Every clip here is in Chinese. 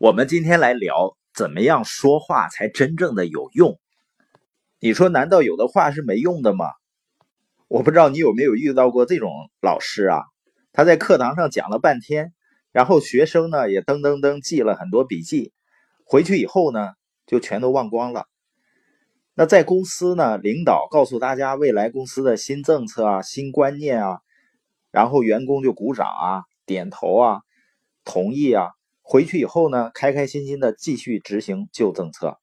我们今天来聊怎么样说话才真正的有用。你说难道有的话是没用的吗？我不知道你有没有遇到过这种老师啊？他在课堂上讲了半天，然后学生呢也噔噔噔记了很多笔记，回去以后呢就全都忘光了。那在公司呢，领导告诉大家未来公司的新政策啊、新观念啊，然后员工就鼓掌啊、点头啊、同意啊，回去以后呢，开开心心的继续执行旧政策。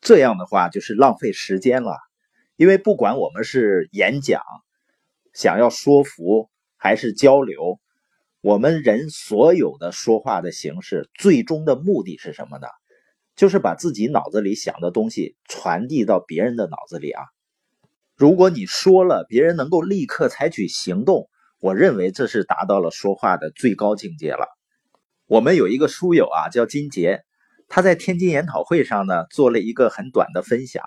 这样的话就是浪费时间了。因为不管我们是演讲、想要说服还是交流，我们人所有的说话的形式，最终的目的是什么呢？就是把自己脑子里想的东西传递到别人的脑子里啊。如果你说了，别人能够立刻采取行动，我认为这是达到了说话的最高境界了。我们有一个书友啊，叫金杰，他在天津研讨会上呢做了一个很短的分享。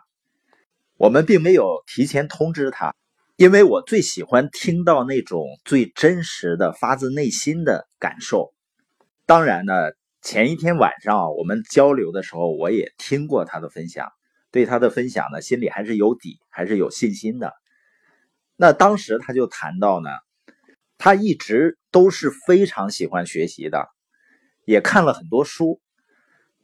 我们并没有提前通知他，因为我最喜欢听到那种最真实的、发自内心的感受。当然呢，前一天晚上我们交流的时候，我也听过他的分享，对他的分享呢，心里还是有底，还是有信心的。那当时他就谈到呢，他一直都是非常喜欢学习的，也看了很多书，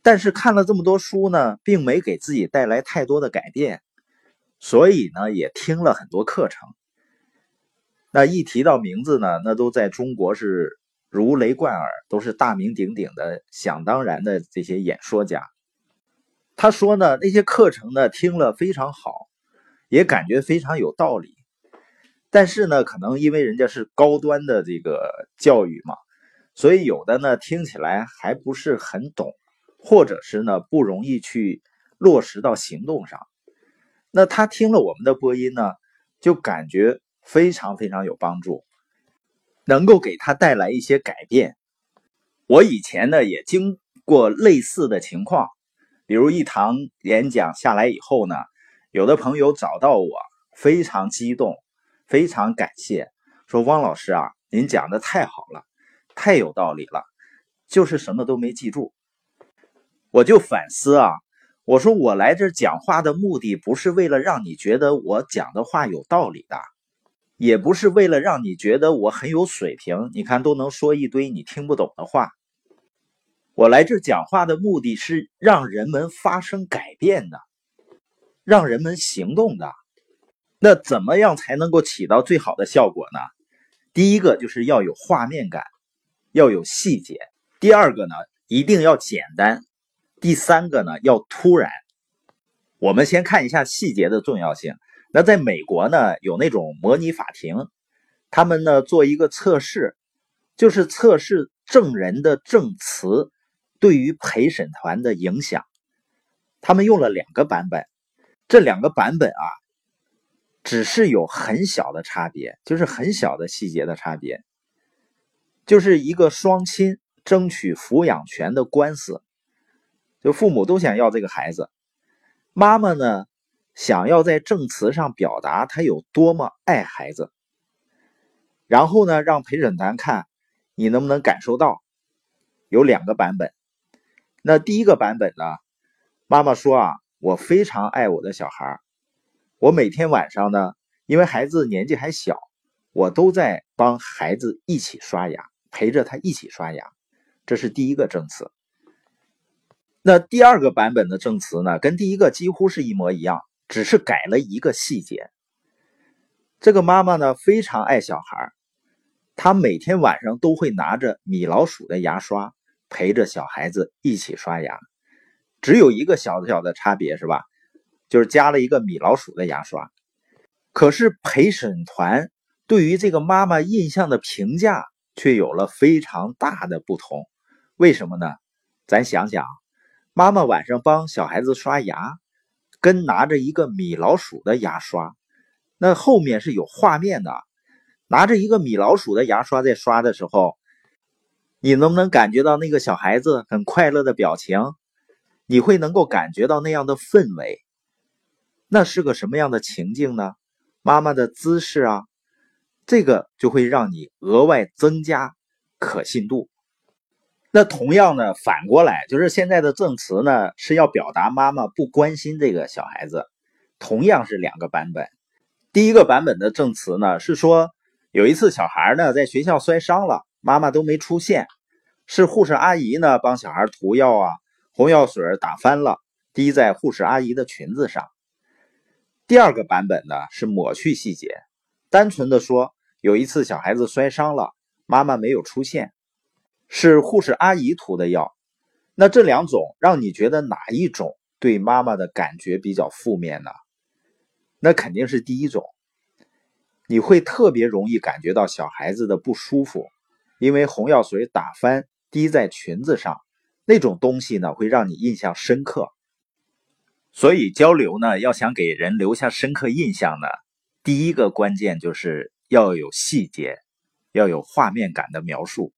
但是看了这么多书呢，并没给自己带来太多的改变。所以呢，也听了很多课程。那一提到名字呢，那都在中国是如雷贯耳，都是大名鼎鼎的、想当然的这些演说家。他说呢，那些课程呢听了非常好，也感觉非常有道理。但是呢，可能因为人家是高端的这个教育嘛，所以有的呢听起来还不是很懂，或者是呢不容易去落实到行动上。那他听了我们的播音呢，就感觉非常非常有帮助，能够给他带来一些改变。我以前呢也经过类似的情况，比如一堂演讲下来以后呢，有的朋友找到我，非常激动，非常感谢，说汪老师啊，您讲的太好了，太有道理了，就是什么都没记住。我就反思啊。我说我来这讲话的目的不是为了让你觉得我讲的话有道理的，也不是为了让你觉得我很有水平，你看都能说一堆你听不懂的话。我来这讲话的目的是让人们发生改变的，让人们行动的。那怎么样才能够起到最好的效果呢？第一个就是要有画面感，要有细节；第二个呢，一定要简单。第三个呢，要突然。我们先看一下细节的重要性。那在美国呢，有那种模拟法庭，他们呢做一个测试，就是测试证人的证词对于陪审团的影响。他们用了两个版本，这两个版本啊，只是有很小的差别，就是很小的细节的差别，就是一个双亲争取抚养权的官司。就父母都想要这个孩子，妈妈呢想要在证词上表达她有多么爱孩子，然后呢让陪审团看你能不能感受到。有两个版本，那第一个版本呢，妈妈说啊，我非常爱我的小孩，我每天晚上呢，因为孩子年纪还小，我都在帮孩子一起刷牙，陪着他一起刷牙，这是第一个证词。那第二个版本的证词呢，跟第一个几乎是一模一样，只是改了一个细节。这个妈妈呢非常爱小孩，她每天晚上都会拿着米老鼠的牙刷陪着小孩子一起刷牙，只有一个小小的差别是吧？就是加了一个米老鼠的牙刷。可是陪审团对于这个妈妈印象的评价却有了非常大的不同。为什么呢？咱想想。妈妈晚上帮小孩子刷牙，跟拿着一个米老鼠的牙刷，那后面是有画面的。拿着一个米老鼠的牙刷在刷的时候，你能不能感觉到那个小孩子很快乐的表情？你会能够感觉到那样的氛围？那是个什么样的情境呢？妈妈的姿势啊，这个就会让你额外增加可信度。那同样呢，反过来就是现在的证词呢是要表达妈妈不关心这个小孩子，同样是两个版本。第一个版本的证词呢是说，有一次小孩呢在学校摔伤了，妈妈都没出现，是护士阿姨呢帮小孩涂药啊，红药水打翻了，滴在护士阿姨的裙子上。第二个版本呢是抹去细节，单纯的说有一次小孩子摔伤了，妈妈没有出现。是护士阿姨涂的药，那这两种让你觉得哪一种对妈妈的感觉比较负面呢？那肯定是第一种，你会特别容易感觉到小孩子的不舒服，因为红药水打翻滴在裙子上那种东西呢，会让你印象深刻。所以交流呢，要想给人留下深刻印象呢，第一个关键就是要有细节，要有画面感的描述。